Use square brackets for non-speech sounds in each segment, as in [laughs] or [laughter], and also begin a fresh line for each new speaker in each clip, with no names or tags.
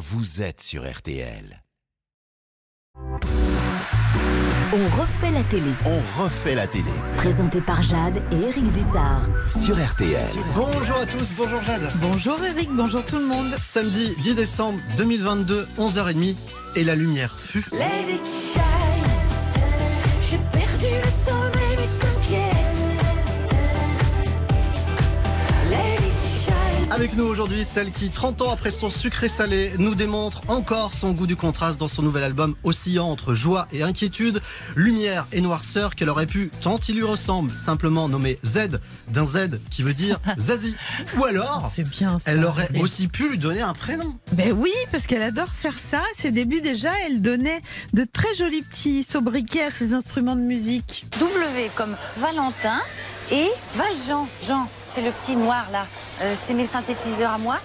vous êtes sur RTL.
On refait la télé.
On refait la télé
Présenté par Jade et Eric Dussard.
sur RTL.
Bonjour à tous, bonjour Jade.
Bonjour Eric, bonjour tout le monde.
Samedi 10 décembre 2022, 11h30, et la lumière fut.
Let it shine. J'ai perdu le sommeil,
Avec nous aujourd'hui, celle qui, 30 ans après son sucré salé, nous démontre encore son goût du contraste dans son nouvel album oscillant entre joie et inquiétude, lumière et noirceur qu'elle aurait pu, tant il lui ressemble, simplement nommer Z d'un Z qui veut dire [laughs] Zazie. Ou alors,
C'est bien ça.
elle aurait aussi pu lui donner un prénom.
Ben oui, parce qu'elle adore faire ça. À ses débuts déjà, elle donnait de très jolis petits sobriquets à ses instruments de musique.
W comme Valentin et Valjean. Jean, c'est le petit noir là. Euh, c'est mes synthétiseurs à moi.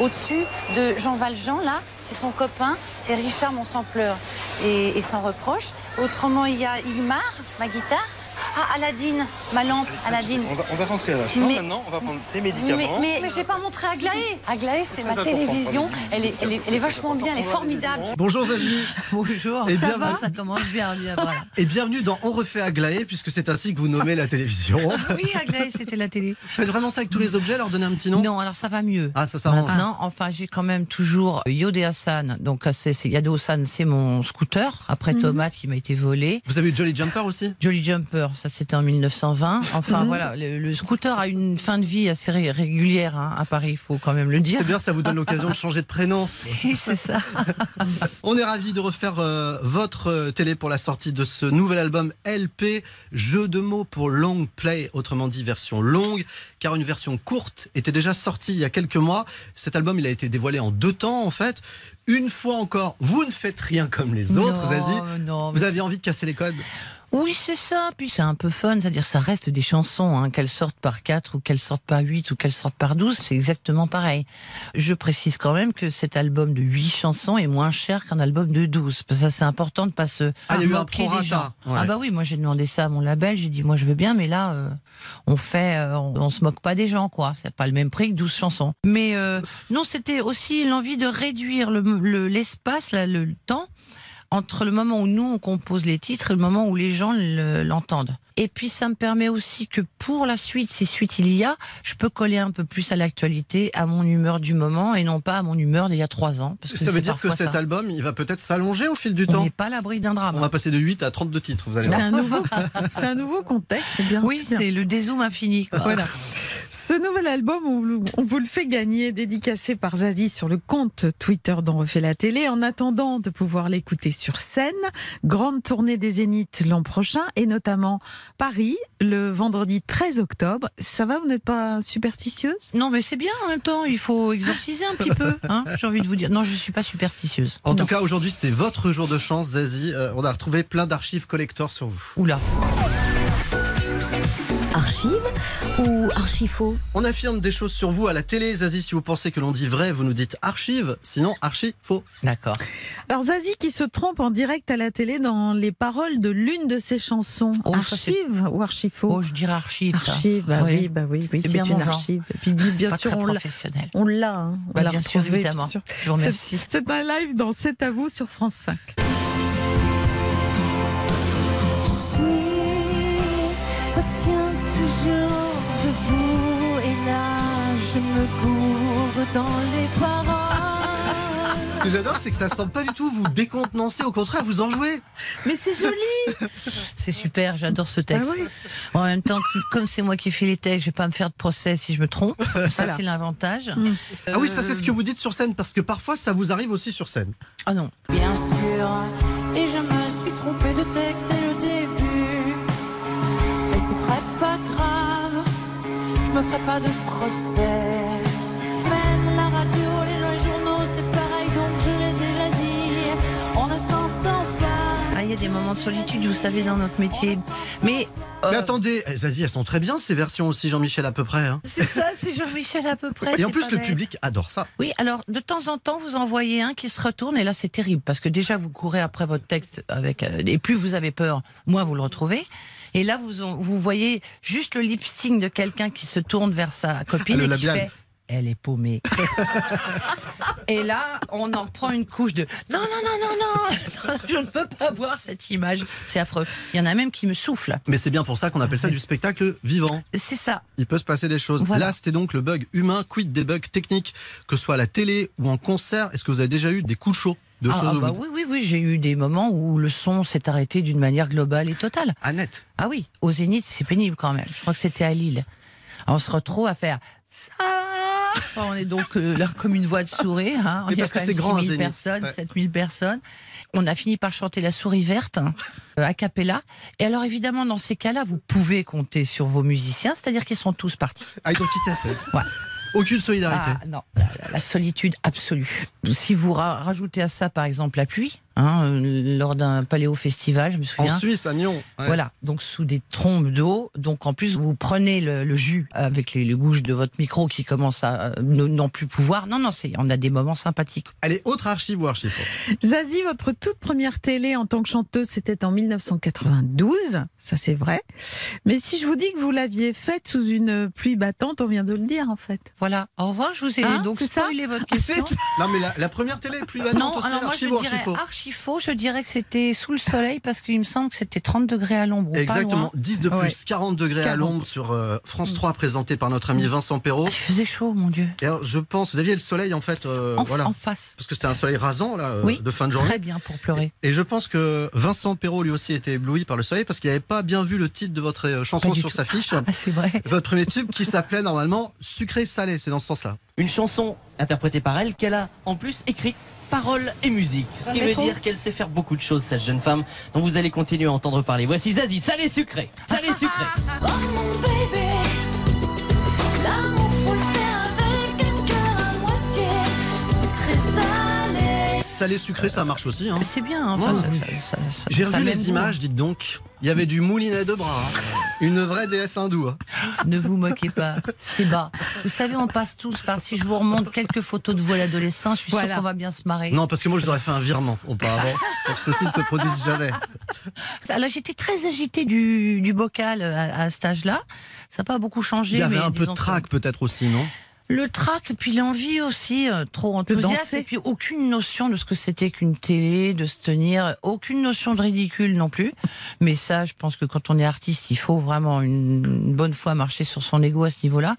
Au-dessus de Jean Valjean, là, c'est son copain, c'est Richard mon sampleur et, et sans reproche. Autrement, il y a Ilmar, ma guitare. Ah, Aladine, ma lampe, Aladine.
On va, on va rentrer à la chambre
Mais-
maintenant, on va prendre ses médicaments.
mais, mais je vais pas montrer Aglaé. Aglaé, c'est ma télévision. Elle est, elle, est, elle est vachement bien, elle est formidable.
Bonjour Zazie [laughs]
Bonjour,
Et
ça va, ça commence bien, bien voilà.
et bienvenue dans On refait Aglaé puisque c'est ainsi que vous nommez la télévision.
Oui, Aglaé, c'était la télé.
Faites vraiment ça avec tous les objets, leur donner un petit nom
Non, alors ça va mieux.
Ah, ça s'arrange.
Maintenant, enfin, j'ai quand même toujours Yodé Hassan. Donc, c'est c'est- Yado Hassan, c'est mon scooter. Après Tomate, qui m'a été volé.
Vous avez eu Jolly Jumper aussi?
Jolly Jumper, ça c'était en 1920. Enfin, voilà, le, le scooter a une fin de vie assez ré- régulière hein, à Paris, il faut quand même le dire.
C'est bien, ça vous donne l'occasion de changer de prénom.
C'est ça.
On est ravis de refaire euh, votre euh, télé pour la sortie de ce nouvel album LP, jeu de mots pour long play, autrement dit version longue, car une version courte était déjà sortie il y a quelques mois. Cet album, il a été dévoilé en deux temps en fait. Une fois encore, vous ne faites rien comme les autres,
non,
Zazie.
non,
Vous aviez envie de casser les codes?
Oui, c'est ça. Puis c'est un peu fun, c'est-à-dire ça reste des chansons, hein, qu'elles sortent par 4 ou qu'elles sortent par 8 ou qu'elles sortent par 12, c'est exactement pareil. Je précise quand même que cet album de 8 chansons est moins cher qu'un album de 12. Parce que ça, c'est important de pas se
Ah, il y a eu un prorata. Ouais.
Ah bah oui, moi j'ai demandé ça à mon label, j'ai dit moi je veux bien, mais là euh, on fait, euh, on, on se moque pas des gens quoi. C'est pas le même prix que 12 chansons. Mais euh, non, c'était aussi l'envie de réduire le- le- l'espace, là, le temps entre le moment où nous on compose les titres et le moment où les gens le- l'entendent. Et puis ça me permet aussi que pour la suite, si suite il y a, je peux coller un peu plus à l'actualité, à mon humeur du moment et non pas à mon humeur d'il y a trois ans. Parce que
Ça veut dire que cet
ça.
album, il va peut-être s'allonger au fil du
on
temps.
n'est pas à l'abri d'un drame.
On va passer de 8 à 32 titres, vous allez
C'est
voir.
un nouveau, [laughs] c'est un nouveau contexte, c'est bien.
Oui,
c'est
le dézoom infini. quoi.
Voilà. [laughs] Ce nouvel album, on, vous- le fait gagner, dédicacé par Zazie sur le compte Twitter d'On refait la télé. En attendant de pouvoir l'écouter sur scène, grande tournée des Zéniths l'an prochain et notamment Paris le vendredi 13 octobre. Ça va, vous n'êtes pas superstitieuse?
Non, mais c'est bien en même temps. Il faut exorciser un petit peu. hein, J'ai envie de vous dire. Non, je suis pas superstitieuse.
En tout cas, aujourd'hui, c'est votre jour de chance, Zazie. Euh, on a retrouvé plein d'archives collector sur vous.
Oula.
Archive ou archifaux
On affirme des choses sur vous à la télé, Zazie. Si vous pensez que l'on dit vrai, vous nous dites archive. Sinon, archi faux.
D'accord.
Alors Zazie qui se trompe en direct à la télé dans les paroles de l'une de ses chansons.
Oh, ça,
archive ou archifaux?
Oh, je dirais archive, ça.
Archive, bah
Oui.
oui, bah oui, oui
C'est bien
une archive. Et puis bien
Pas
sûr,
très
on l'a,
professionnel.
on l'a, hein, on
Bah,
l'a
bien sûr, évidemment.
bien sûr.
Je vous remercie.
C'est un live dans C'est à vous sur France 5.
Si ça tient toujours me cours dans les paroles. [laughs]
Ce que j'adore, c'est que ça semble pas du tout vous décontenancer. Au contraire, vous en jouez.
Mais c'est joli [laughs]
C'est super, j'adore ce texte.
Ah oui.
En même temps, comme c'est moi qui fais les textes, je vais pas me faire de procès si je me trompe. Ça,
Voilà.
c'est l'avantage.
Mm.
Ah oui, ça, c'est ce que
Euh,
vous dites sur scène. Parce que parfois, ça vous arrive aussi sur scène.
Ah non.
Bien sûr, et je me suis trompée de texte dès le début. Mais c'est très pas grave, je me ferai pas de procès. La radio, les, les journaux, c'est pareil, donc je l'ai déjà dit. On ne s'entend pas.
Ah, il y a des moments de solitude, vous savez, dans notre métier. Mais. euh,
Mais attendez, eh, Zazie, elles sont très bien ces versions aussi, Jean-Michel, à peu près. hein.
c'est ça, c'est Jean-Michel à peu près.
Et en plus, le
vrai.
public adore ça.
Oui, alors de temps en temps, vous en voyez un qui se retourne et là c'est terrible parce que déjà vous courez après votre texte avec euh, et plus vous avez peur, moins vous le retrouvez. Et là vous vous voyez juste le lip sync de quelqu'un qui se tourne vers sa copine
Ah,
et qui fait elle est paumée. [laughs] Et là, on en prend une couche de non, non, non, non, non, [laughs] je ne peux pas voir cette image. C'est affreux. Il y en a même qui me soufflent.
Mais c'est bien pour ça qu'on appelle ça du spectacle vivant.
C'est ça.
Il peut se passer des choses.
Voilà.
Là, c'était donc le bug humain, quid des bugs techniques, que ce soit à la télé ou en concert? Est-ce que vous avez déjà eu des coups de chaud de
Ah, ah bah oui, oui, oui, j'ai eu des moments où le son s'est arrêté d'une manière globale et totale.
Annette
Ah oui, au Zénith, c'est pénible quand même. Je crois que c'était à Lille. On se retrouve à faire ça. Enfin, on est donc euh, là comme une voix de souris. Hein.
Mais
Il y a
parce que c'est grand, un
6000
Zénith.
personnes,
Ouais.
7000 personnes. On a fini par chanter la souris verte hein, a cappella. Et alors évidemment, dans ces cas-là, vous pouvez compter sur vos musiciens, c'est-à-dire qu'ils sont tous partis.
Ah, ils ont quitté.
Ouais.
Aucune solidarité.
Ah, non, la, la solitude absolue. Si vous ra- rajoutez à ça, par exemple, la pluie, hein, euh, lors d'un paléo festival, je me souviens.
en Suisse, à Nyon. ouais.
Voilà, donc sous des trompes d'eau. Donc en plus, vous prenez le, le jus avec les, les bouches de votre micro qui commencent à euh, ne- non plus pouvoir. Non, non, c'est, on a des moments sympathiques.
Allez, autre archive ou archive
Zazie, votre toute première télé en tant que chanteuse, c'était en 1992, ça c'est vrai. Mais si je vous dis que vous l'aviez faite sous une pluie battante, on vient de le dire en fait.
Voilà, au revoir, je vous ai
Hein,
donc
c'est ça
spoilé votre
Ah,
question.
Non, mais la, la première télé, plus battante
non,
aussi,
alors moi je
archive ou archive
archi faux, je dirais que c'était sous le soleil parce qu'il me semble que c'était 30 degrés à l'ombre.
Exactement,
loin.
10 de plus,
Ouais.
40 degrés à
40.
l'ombre sur euh, France 3, présenté par notre ami Vincent Perrault.
Ah, Il faisait chaud, mon Dieu.
Et alors, je pense, vous aviez le soleil en fait, euh,
En,
voilà,
en face.
parce que c'était un soleil rasant là, euh,
Oui,
de fin de journée.
Très bien pour pleurer.
Et je pense que Vincent Perrault lui aussi était ébloui par le soleil parce qu'il n'avait pas bien vu le titre de votre euh, chanson sur
tout.
sa fiche.
Ah, c'est vrai.
Votre premier tube qui s'appelait normalement Sucré Salé, c'est dans ce sens-là.
Une chanson interprétée par elle qu'elle a en plus écrite paroles et musique. Ce qui veut dire qu'elle sait faire beaucoup de choses, cette jeune femme, dont vous allez continuer à entendre parler. Voici Zazie, salé sucré, salé sucré. [laughs]
salé.
Sucré, ça marche aussi. Hein.
C'est bien. Enfin,
Ouais,
ça-
oui.
ça- ça- ça-
J'ai revu les images, dites donc. Il y avait du moulinet de bras. hein. Une vraie déesse hindoue. hein.
Ne vous moquez pas, c'est bas. Vous savez, on passe tous par. Si je vous remonte quelques photos de vous à l'adolescent, je suis
Voilà.
sûre qu'on va bien se marrer.
Non, parce que moi, je vous aurais fait un virement auparavant pour que ceci ne se produise jamais.
Alors j'étais très agitée du, du bocal à, à cet âge-là. Ça n'a pas beaucoup changé.
Il y avait
mais
un peu de
que-
trac peut-être aussi, non?
Le trac, et puis l'envie aussi, euh, trop enthousiaste. Et puis aucune notion de ce que c'était qu'une télé, de se tenir. Aucune notion de ridicule non plus. Mais ça, je pense que quand on est artiste, il faut vraiment une, une bonne fois marcher sur son ego à ce niveau-là.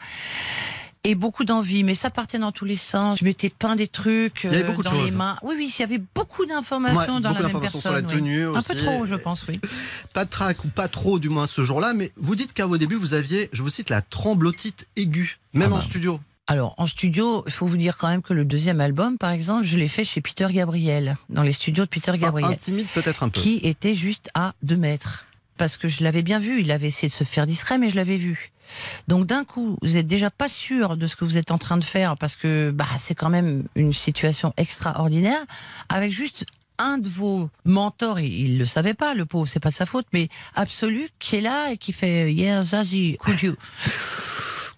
Et beaucoup d'envie, mais ça partait dans tous les sens. Je m'étais peint des trucs
Il y avait
euh,
beaucoup de
dans les mains. Oui, oui, il y avait beaucoup d'informations
Ouais,
dans
beaucoup
la même
d'informations sur
personne.
la
oui.
tenue
Un
aussi.
peu trop, je pense, oui. [laughs]
Pas de trac ou pas trop, du moins ce jour-là. Mais vous dites qu'à vos débuts, vous aviez, je vous cite, la tremblotite aiguë, même
Ah
en
bah.
studio.
Alors, en studio, il faut vous dire quand même que le deuxième album, par exemple, je l'ai fait chez Peter Gabriel, dans les studios de Peter
Ça
Gabriel,
intimide peut-être un peu.
qui était juste à deux mètres. Parce que je l'avais bien vu, il avait essayé de se faire discret, mais je l'avais vu. Donc d'un coup, vous êtes déjà pas sûr de ce que vous êtes en train de faire, parce que bah, c'est quand même une situation extraordinaire, avec juste un de vos mentors, il, il le savait pas, le pauvre, c'est pas de sa faute, mais absolu, qui est là et qui fait Yeah, Zazie, could you?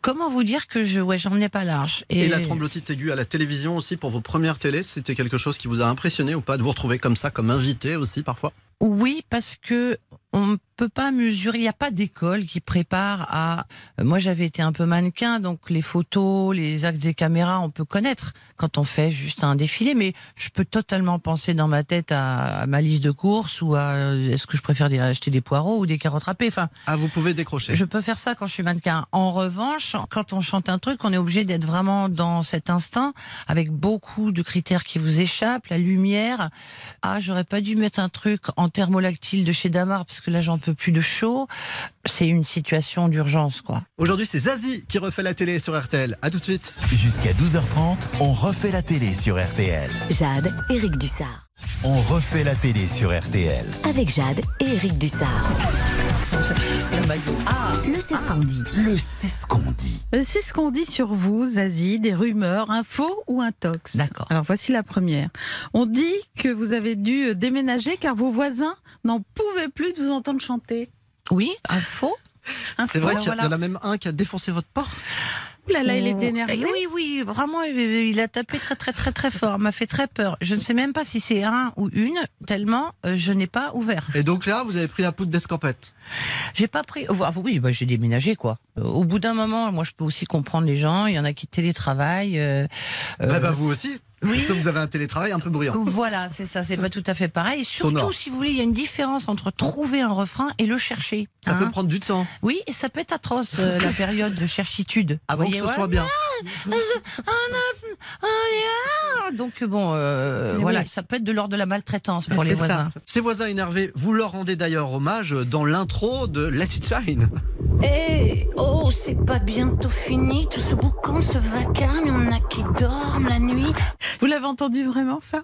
Comment vous dire que je, ouais, j'en ai pas large.
Et la tremblotite aiguë à la télévision aussi pour vos premières télés, c'était quelque chose qui vous a impressionné ou pas de vous retrouver comme ça, comme invité aussi parfois?
Oui, parce que on ne peut pas mesurer. Il n'y a pas d'école qui prépare à. Moi, j'avais été un peu mannequin, donc les photos, les axes des caméras, on peut connaître quand on fait juste un défilé. Mais je peux totalement penser dans ma tête à, à ma liste de courses ou à euh, est-ce que je préfère acheter des poireaux ou des carottes râpées. Enfin,
Ah, vous pouvez décrocher.
je peux faire ça quand je suis mannequin. En revanche, quand on chante un truc, on est obligé d'être vraiment dans cet instinct, avec beaucoup de critères qui vous échappent, la lumière. Ah, j'aurais pas dû mettre un truc en thermolactyle de chez Damar parce que là j'en peux plus de chaud. C'est une situation d'urgence, quoi.
Aujourd'hui, c'est Zazie qui refait la télé sur RTL. À tout de suite.
Jusqu'à 12h30, on refait la télé sur RTL.
Jade, Éric Dussard.
On refait la télé sur RTL.
Avec Jade et Éric Dussard.
Le maillot. Ah,
Le C'est ce qu'on dit.
Le c'est ce qu'on dit.
Euh, C'est ce qu'on dit sur vous, Zazie, des rumeurs, un faux ou un tox.
D'accord.
Alors voici la première. On dit que vous avez dû euh, déménager car vos voisins n'en pouvaient plus de vous entendre chanter.
oui, un faux.
Un
C'est
faux.
vrai qu'il y, a-
voilà.
il y en a même un qui a défoncé votre porte.
là, là, il est énervé.
Eh Oui, oui, vraiment, il- il a tapé très, très, très, très fort. M'a fait très peur. Je ne sais même pas si c'est un ou une, tellement euh, je n'ai pas ouvert.
Et donc là, vous avez pris la poudre d'escampette.
J'ai pas pris. oh, ah, oui, bah, j'ai déménagé quoi. Euh, Au bout d'un moment, moi, je peux aussi comprendre les gens. Il y en a qui télétravaillent. euh,
Bah,
euh,
bah, vous aussi.
oui.
Sauf que vous avez un télétravail un peu bruyant.
Voilà, c'est ça, c'est pas tout à fait pareil. Et surtout,
Sonore.
si vous voulez, il y a une différence entre trouver un refrain et le chercher.
Ça
hein.
peut prendre du temps
Oui, et ça peut être atroce, euh, la [laughs] période de cherchitude.
avant
Vous
que ce soit bien.
Ya. Donc bon, euh, voilà,
oui.
ça peut être de l'ordre de la maltraitance pour les
ça.
voisins.
Ces voisins énervés, vous leur rendez d'ailleurs hommage dans l'intro de Let It Shine.
Eh, oh, c'est pas bientôt fini, tout ce boucan, ce vacarme, y en a qui dorment la nuit.
Vous l'avez entendu vraiment, ça?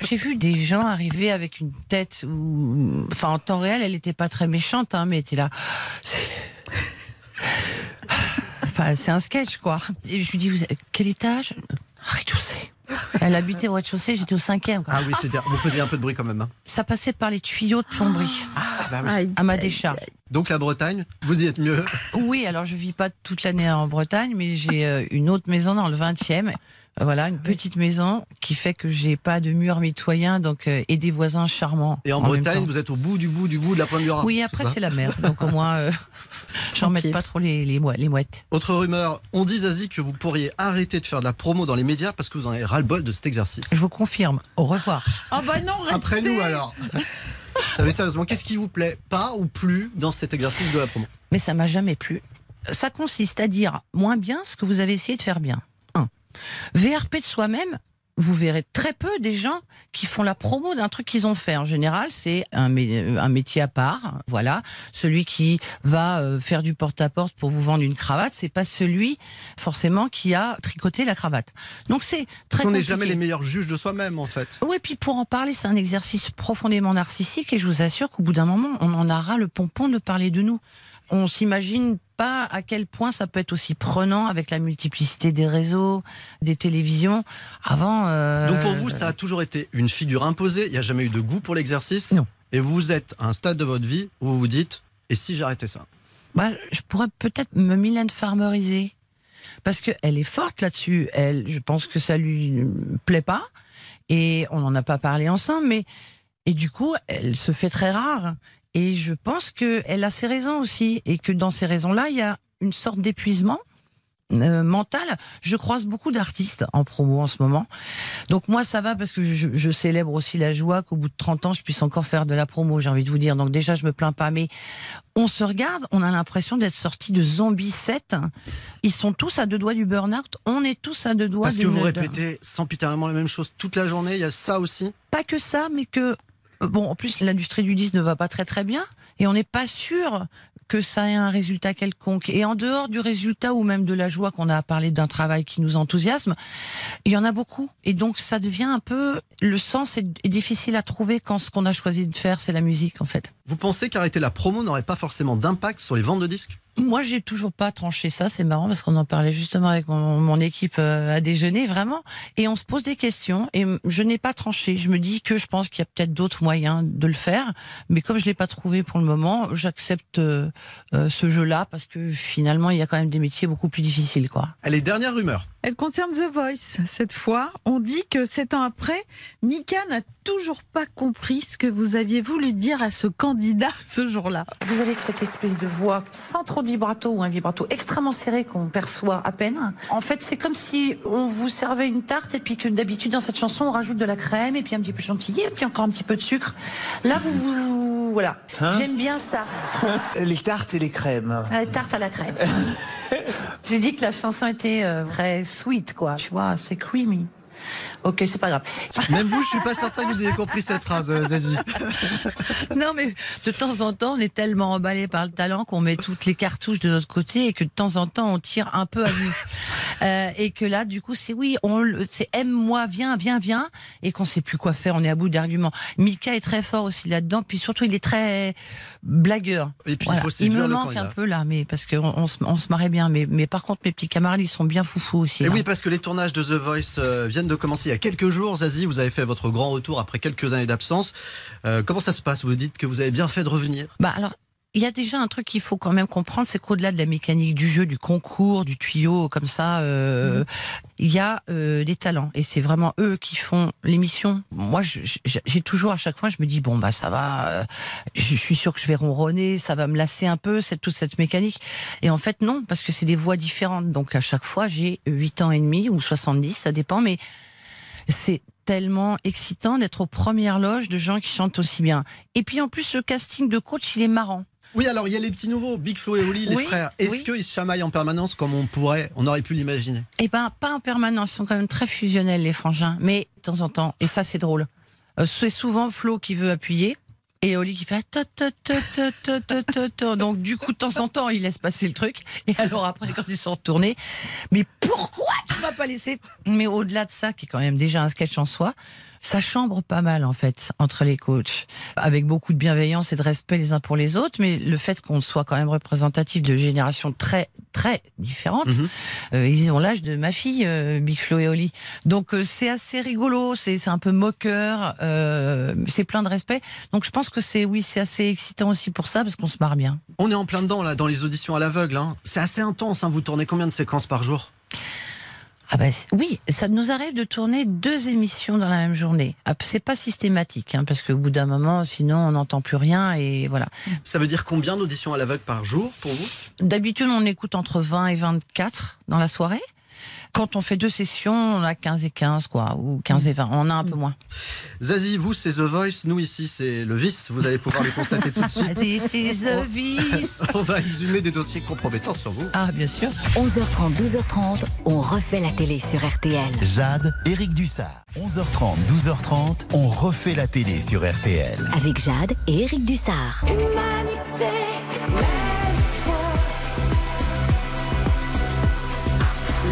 J'ai vu des gens arriver avec une tête où, enfin, en temps réel, elle n'était pas très méchante, hein, mais elle était là. C'est- Enfin, c'est un sketch, quoi. Et je lui dis, vous quel étage? Rez-de-chaussée. Elle habitait au rez-de-chaussée, j'étais au cinquième. quoi.
Ah oui, c'est vous faisiez un peu de bruit quand même. hein.
Ça passait par les tuyaux de plomberie
Ah bah oui.
À ma décharge.
Donc la Bretagne, vous y êtes mieux.
Oui, alors je vis pas toute l'année en Bretagne, mais j'ai euh, une autre maison dans le 20e. Voilà, une petite maison qui fait que j'ai pas de mur mitoyen, donc euh, et des voisins charmants.
Et en, Bretagne, vous êtes au bout du bout du bout de la pointe du Rhin.
Oui,
c'est
après c'est la mer, donc au moins euh, [laughs] j'en mets pas trop les les, mouettes- les mouettes.
Autre rumeur, on dit Zazie que vous pourriez arrêter de faire de la promo dans les médias parce que vous en avez ras-le-bol de cet exercice.
Je vous confirme. Au revoir. [laughs]
Ah bah non, restez.
Après nous alors. [laughs] Non, mais sérieusement, qu'est-ce qui vous plaît pas ou plus dans cet exercice de la promo?
Mais ça m'a jamais plu. Ça consiste à dire moins bien ce que vous avez essayé de faire bien. VRP de soi-même, vous verrez très peu des gens qui font la promo d'un truc qu'ils ont fait. En général, c'est un, un métier à part. Voilà, celui qui va euh, faire du porte-à-porte pour vous vendre une cravate, c'est pas celui forcément qui a tricoté la cravate. Donc c'est très
On n'est jamais les meilleurs juges de soi-même en fait.
Oui, puis pour en parler, c'est un exercice profondément narcissique et je vous assure qu'au bout d'un moment, on en aura le pompon de parler de nous. On s'imagine pas à quel point ça peut être aussi prenant avec la multiplicité des réseaux, des télévisions. Avant. euh,
Donc pour vous, ça a toujours été une figure imposée, il n'y a jamais eu de goût pour l'exercice
Non.
Et vous êtes à un stade de votre vie où vous vous dites, et si j'arrêtais ça?
Bah, je pourrais peut-être me Mylène Farmeriser. Parce qu'elle est forte là-dessus. Elle, je pense que ça lui plaît pas. Et on n'en a pas parlé ensemble, mais. Et du coup, elle se fait très rare. Et je pense qu'elle a ses raisons aussi. Et que dans ces raisons-là, il y a une sorte d'épuisement euh, mental. Je croise beaucoup d'artistes en promo en ce moment. Donc moi, ça va parce que je, je célèbre aussi la joie qu'au bout de 30 ans, je puisse encore faire de la promo, j'ai envie de vous dire. Donc déjà, je me plains pas. Mais on se regarde, on a l'impression d'être sorti de Zombie 7. Ils sont tous à deux doigts du burn-out. On est tous à deux doigts
Parce que
d'une-
vous répétez sempiternellement la même chose toute la journée, il y a ça aussi?
Pas que ça, mais que bon, en plus, l'industrie du disque ne va pas très très bien, et on n'est pas sûr que ça ait un résultat quelconque. Et en dehors du résultat ou même de la joie qu'on a à parler d'un travail qui nous enthousiasme, il y en a beaucoup. Et donc ça devient un peu le sens est, est difficile à trouver quand ce qu'on a choisi de faire c'est la musique en fait.
Vous pensez qu'arrêter la promo n'aurait pas forcément d'impact sur les ventes de disques?
Moi, j'ai toujours pas tranché ça. C'est marrant parce qu'on en parlait justement avec mon, équipe euh, à déjeuner, vraiment. Et on se pose des questions. Et je n'ai pas tranché. Je me dis que je pense qu'il y a peut-être d'autres moyens de le faire. Mais comme je l'ai pas trouvé pour le moment, j'accepte euh, euh, ce jeu-là parce que finalement, il y a quand même des métiers beaucoup plus difficiles, quoi.
Allez, dernière rumeur.
Elle concerne The Voice. Cette fois, on dit que sept ans après, Mika n'a toujours pas compris ce que vous aviez voulu dire à ce candidat ce jour-là.
Vous avez cette espèce de voix sans trop de vibrato ou un vibrato extrêmement serré qu'on perçoit à peine. En fait, c'est comme si on vous servait une tarte et puis que d'habitude dans cette chanson on rajoute de la crème et puis un petit peu de chantilly et puis encore un petit peu de sucre. Là, vous vous voilà. J'aime bien ça. [laughs]
Les tartes et les crèmes.
La tarte à la crème. [laughs] J'ai dit que la chanson était euh, très sweet, quoi. Tu vois, c'est creamy. Ok, c'est pas grave. [laughs]
Même vous, je suis pas certain que vous ayez compris cette phrase, euh, Zazie. [laughs]
Non, mais de temps en temps, on est tellement emballé par le talent qu'on met toutes les cartouches de notre côté et que de temps en temps, on tire un peu à vue. [laughs] Euh, et que là, du coup, c'est oui, on, c'est aime-moi, viens, viens, viens, et qu'on sait plus quoi faire, on est à bout d'arguments. Mika est très fort aussi là-dedans, puis surtout, il est très blagueur.
Et puis
Voilà.
il faut
il me manque un peu là, mais parce qu'on on se, on se marrait bien. Mais, mais par contre, mes petits camarades, ils sont bien foufous aussi.
Et
là.
oui, parce que les tournages de The Voice euh, viennent de commencer il y a quelques jours. Zazie, vous avez fait votre grand retour après quelques années d'absence. Euh, comment ça se passe? Vous dites que vous avez bien fait de revenir
Bah alors, il y a déjà un truc qu'il faut quand même comprendre, c'est qu'au-delà de la mécanique du jeu, du concours, du tuyau, comme ça, euh, il y a euh, les talents. Et c'est vraiment eux qui font l'émission. Moi, j'ai toujours, à chaque fois, je me dis, bon, bah ça va, euh, je suis sûr que je vais ronronner, ça va me lasser un peu, cette, toute cette mécanique. Et en fait, non, parce que c'est des voix différentes. Donc à chaque fois, j'ai 8 ans et demi ou 70, ça dépend, mais c'est tellement excitant d'être aux premières loges de gens qui chantent aussi bien. Et puis en plus, le casting de coach, il est marrant.
Oui, alors il y a les petits nouveaux, Big Flo et Oli, les
Oui,
frères. Est-ce
oui.
qu'ils se chamaillent en permanence comme on pourrait, on aurait pu l'imaginer
Eh ben, pas en permanence. Ils sont quand même très fusionnels, les frangins. Mais de temps en temps. Et ça, c'est drôle. Euh, c'est souvent Flo qui veut appuyer. Et Oli qui fait donc du coup de temps en temps il laisse passer le truc. Et alors après quand ils sont retournés mais pourquoi tu m'as pas laissé? Mais au-delà de ça qui est quand même déjà un sketch en soi ça chambre pas mal en fait entre les coachs avec beaucoup de bienveillance et de respect les uns pour les autres mais le fait qu'on soit quand même représentatif de générations très très différentes
Mhm.
euh, ils ont l'âge de ma fille, euh, Big Flo et Oli. Donc euh, c'est assez rigolo, c'est c'est un peu moqueur, c'est plein de respect. Donc je pense que c'est oui, c'est assez excitant aussi pour ça parce qu'on se marre bien.
On est en plein dedans là, dans les auditions à l'aveugle. hein. C'est assez intense. hein. Vous tournez combien de séquences par jour?
Ah bah oui, ça nous arrive de tourner deux émissions dans la même journée. Ah, c'est pas systématique hein, parce qu'au bout d'un moment, sinon on n'entend plus rien et voilà.
Ça veut dire combien d'auditions à l'aveugle par jour pour vous?
D'habitude, on écoute entre 20 et 24 dans la soirée. Quand on fait deux sessions, on a 15 et 15 quoi, ou 15 et 20. On a un peu moins.
Zazie, vous c'est The Voice, nous ici c'est le vice. Vous allez pouvoir les constater tout de suite. [laughs]
This is the vice. [laughs]
On va exhumer des dossiers compromettants sur vous.
Ah, bien sûr.
11h30, 12h30, on refait la télé sur RTL.
Jade, Éric Dussard. 11h30, 12h30, on refait la télé sur RTL.
Avec Jade et Éric Dussard.
Humanité, lève-toi.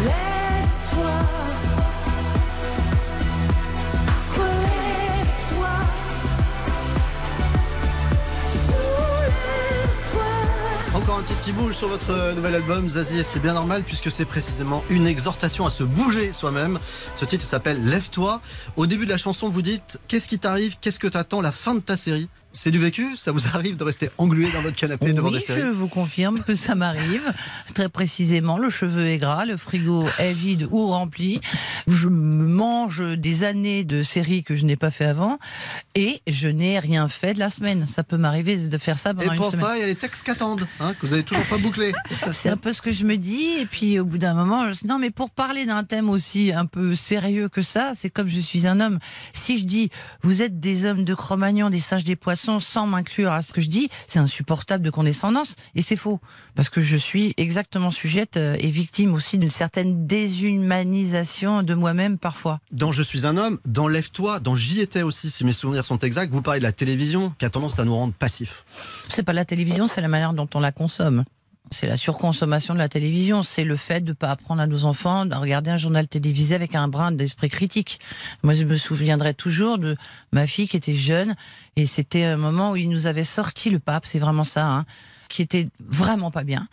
Lève-toi.
Qui bouge sur votre euh, nouvel album, Zazie, c'est bien normal puisque c'est précisément une exhortation à se bouger soi-même. Ce titre s'appelle Lève-toi. Au début de la chanson, vous dites Qu'est-ce qui t'arrive Qu'est-ce que t'attends La fin de ta série C'est du vécu Ça vous arrive de rester englué dans votre canapé devant
oui,
des séries
je vous confirme que ça m'arrive. Très précisément, le cheveu est gras, le frigo est vide ou rempli. Je me mange des années de séries que je n'ai pas fait avant et je n'ai rien fait de la semaine. Ça peut m'arriver de faire ça
Et
pendant une
pour
semaine.
ça, il y a les textes qu'attendent, hein, que vous avez toujours pas bouclés. [laughs]
C'est un peu ce que je me dis. Et puis, au bout d'un moment, je dis, non, mais pour parler d'un thème aussi un peu sérieux que ça, c'est comme je suis un homme. Si je dis, vous êtes des hommes de Cro-Magnon, des singes des poissons, sans m'inclure à ce que je dis, c'est insupportable de condescendance. Et c'est faux. Parce que je suis exactement sujette euh, et victime aussi d'une certaine déshumanisation de moi-même parfois.
Dans Je suis un homme, dans Lève-toi, dans J'y étais aussi, si mes souvenirs sont exacts, vous parlez de la télévision qui a tendance à nous rendre passifs.
C'est pas la télévision, c'est la manière dont on la consomme. C'est la surconsommation de la télévision. C'est le fait de ne pas apprendre à nos enfants à regarder un journal télévisé avec un brin d'esprit critique. Moi, je me souviendrai toujours de ma fille qui était jeune et c'était un moment où il nous avait sorti le pape, c'est vraiment ça, hein, qui était vraiment pas bien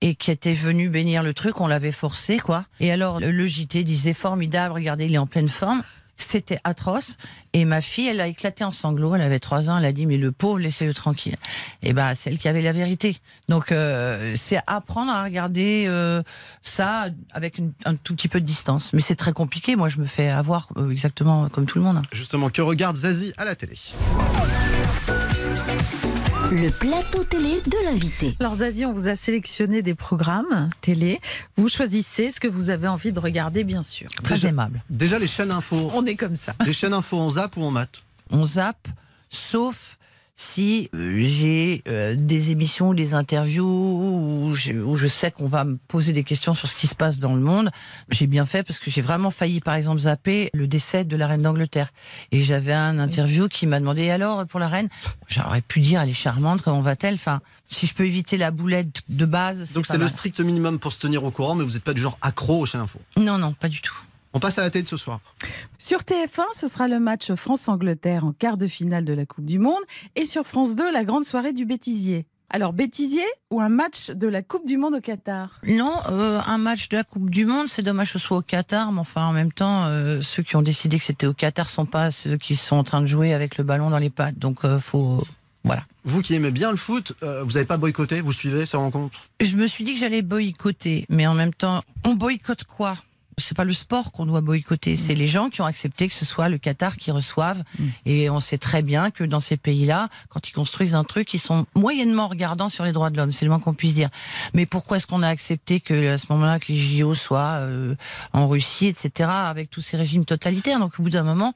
et qui était venu bénir le truc. On l'avait forcé, quoi. Et alors, le JT disait formidable, regardez, il est en pleine forme. C'était atroce. Et ma fille, elle a éclaté en sanglots. Elle avait trois ans. Elle a dit, mais le pauvre, laissez-le tranquille. Et ben, c'est elle qui avait la vérité. Donc, euh, c'est apprendre à regarder euh, ça avec un tout petit peu de distance. Mais c'est très compliqué. Moi, je me fais avoir euh, exactement comme tout le monde.
Justement, que regarde Zazie à la télé
Le plateau télé de l'invité.
Alors Zazie, on vous a sélectionné des programmes télé. Vous choisissez ce que vous avez envie de regarder, bien sûr.
Très
Déjà-
aimable.
Déjà les chaînes info.
On est comme ça.
Les chaînes info, on zappe ou on mate?
On zappe, sauf si euh, j'ai euh, des émissions ou des interviews où, où je sais qu'on va me poser des questions sur ce qui se passe dans le monde. J'ai bien fait parce que j'ai vraiment failli, par exemple, zapper le décès de la reine d'Angleterre. Et j'avais un interview qui m'a demandé, Et alors, pour la reine, j'aurais pu dire, elle est charmante, comment va-t-elle? Enfin, si je peux éviter la boulette de base,
Donc c'est le
mal.
strict minimum pour se tenir au courant, mais vous n'êtes pas du genre accro aux chaînes info?
Non, non, pas du tout.
On passe à la télé de ce soir.
Sur TF1, ce sera le match France-Angleterre en quart de finale de la Coupe du Monde. Et sur France 2, la grande soirée du bêtisier. Alors, bêtisier ou un match de la Coupe du Monde au Qatar?
Non, euh, un match de la Coupe du Monde, c'est dommage que ce soit au Qatar, mais enfin en même temps, euh, ceux qui ont décidé que c'était au Qatar sont pas ceux qui sont en train de jouer avec le ballon dans les pattes, donc euh, faut Voilà.
Vous qui aimez bien le foot, euh, vous n'avez pas boycotté, vous suivez ces rencontres?
Je me suis dit que j'allais boycotter, mais en même temps, on boycotte quoi? C'est pas le sport qu'on doit boycotter, c'est les gens qui ont accepté que ce soit le Qatar qui reçoive. Et on sait très bien que dans ces pays-là, quand ils construisent un truc, ils sont moyennement regardants sur les droits de l'homme, c'est le moins qu'on puisse dire. Mais pourquoi est-ce qu'on a accepté que à ce moment-là que les JO soient euh, en Russie, etc., avec tous ces régimes totalitaires? Donc au bout d'un moment,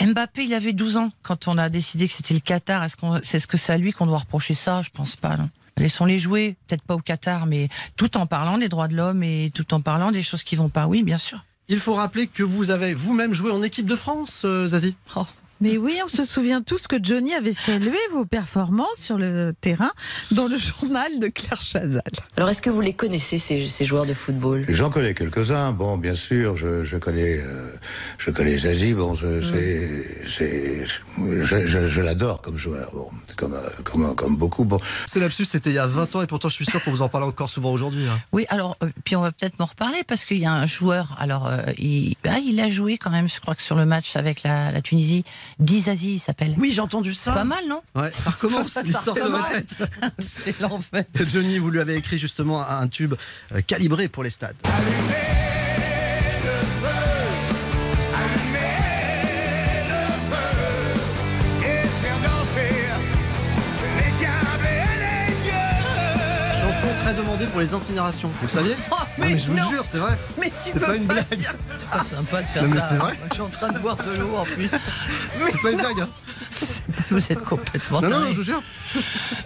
Mbappé, il avait 12 ans quand on a décidé que c'était le Qatar. Est-ce qu'on, c'est ce que c'est à lui qu'on doit reprocher ça? Je pense pas. Non. Laissons-les jouer, peut-être pas au Qatar, mais tout en parlant des droits de l'homme et tout en parlant des choses qui vont pas. Oui, bien sûr.
Il faut rappeler que vous avez vous-même joué en équipe de France, euh, Zazie.
Oh. Mais oui, on se souvient tous que Johnny avait salué vos performances sur le terrain dans le journal de Claire Chazal.
Alors, est-ce que vous les connaissez, ces, ces joueurs de football?
J'en connais quelques-uns. Bon, bien sûr, je, je connais, euh, je connais Zazie. Bon, je, c'est, je, je, je l'adore comme joueur. Bon, comme, euh, comme, comme beaucoup. Bon.
C'est lapsus, c'était il y a 20 ans et pourtant je suis sûr qu'on vous en parle encore souvent aujourd'hui. Hein.
Oui, alors, euh, puis on va peut-être m'en reparler parce qu'il y a un joueur. Alors, euh, il, ah, il a joué quand même, je crois que sur le match avec la, la Tunisie. Dizazi, il s'appelle.
Oui, j'ai entendu ça.
Pas mal, non
Ouais, ça recommence, l'histoire se répète. [laughs]
C'est l'enfer.
Johnny, vous lui avez écrit justement un tube euh, calibré pour les stades. Pour les incinérations. Vous le saviez [laughs]
Oh, mais
Non, mais je vous
non.
jure, c'est vrai.
Mais tu
C'est
peux
pas une blague.
dire [laughs] ça. C'est pas sympa de faire
Non, mais
ça.
c'est vrai.
Je suis en train de boire de l'eau en plus.
C'est pas une blague. hein. [laughs]
Vous êtes complètement
Non, non, je vous jure.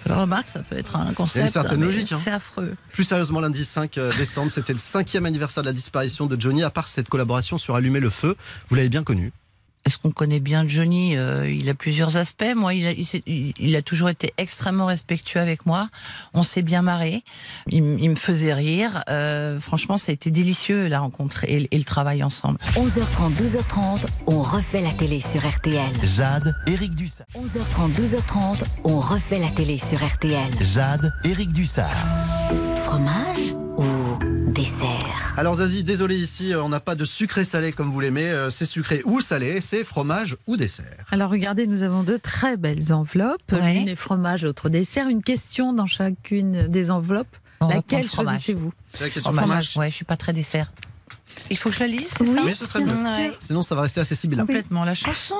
Remarque, ça peut être un concept.
Il y a une certaine logique, hein.
C'est affreux.
Plus sérieusement, lundi 5 décembre, c'était le cinquième anniversaire de la disparition de Johnny. À part cette collaboration sur Allumer le feu, vous l'avez bien connu.
Est-ce qu'on connaît bien Johnny Euh, Il a plusieurs aspects. Moi, il a, il, s'est- il- il a toujours été extrêmement respectueux avec moi. On s'est bien marré. Il, me faisait rire. Euh, franchement, ça a été délicieux la rencontre et, et le travail ensemble.
11h30, 12h30, on refait la télé sur RTL.
Jade, Eric Dussard.
11h30, 12h30, on refait la télé sur RTL.
Jade, Eric Dussard.
Fromage? Dessert
Alors Zazie, désolé ici, on n'a pas de sucré salé comme vous l'aimez. euh, C'est sucré ou salé, c'est fromage ou dessert.
Alors regardez, nous avons deux très belles enveloppes.
Ouais.
L'une est fromage, l'autre dessert. Une question dans chacune des enveloppes.
On
Laquelle choisissez-vous?
C'est la question
Fromage.
fromage.
Ouais, je suis pas très dessert. Il faut que je la lise, c'est
Oui.
ça
Oui, ce serait mieux.
Bien sûr.
Sinon, ça va rester assez sibyllin.
Complètement. La chanson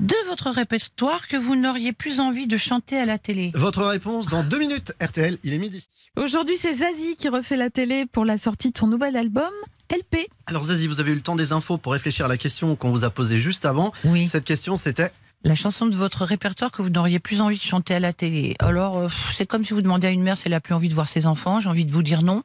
de votre répertoire que vous n'auriez plus envie de chanter à la télé.
Votre réponse dans deux minutes. RTL, il est midi.
Aujourd'hui, c'est Zazie qui refait la télé pour la sortie de son nouvel album, LP.
Alors Zazie, vous avez eu le temps des infos pour réfléchir à la question qu'on vous a posée juste avant.
Oui.
Cette question, c'était
La chanson de votre répertoire que vous n'auriez plus envie de chanter à la télé. Alors, euh, c'est comme si vous demandiez à une mère si elle a plus envie de voir ses enfants. J'ai envie de vous dire non.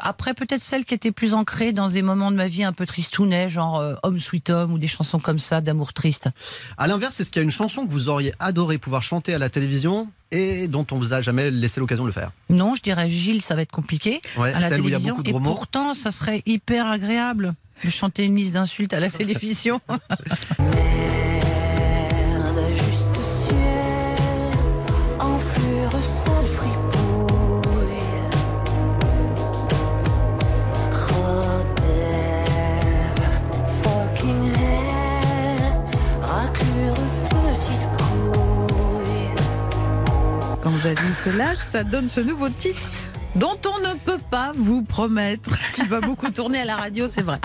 Après, peut-être celle qui était plus ancrée dans des moments de ma vie un peu tristounets, genre euh, Homme Sweet Homme ou des chansons comme ça d'amour triste.
À l'inverse, est-ce qu'il y a une chanson que vous auriez adoré pouvoir chanter à la télévision et dont on vous a jamais laissé l'occasion de le faire?
Non, je dirais Gilles, ça va être compliqué
Ouais,
à la
celle où il y a
télévision.
beaucoup de
Et pourtant, ça serait hyper agréable de chanter une liste d'insultes à la [laughs] télévision. [laughs]
Ça donne ce nouveau titre dont on ne peut pas vous promettre qu'il va beaucoup tourner à la radio, c'est vrai.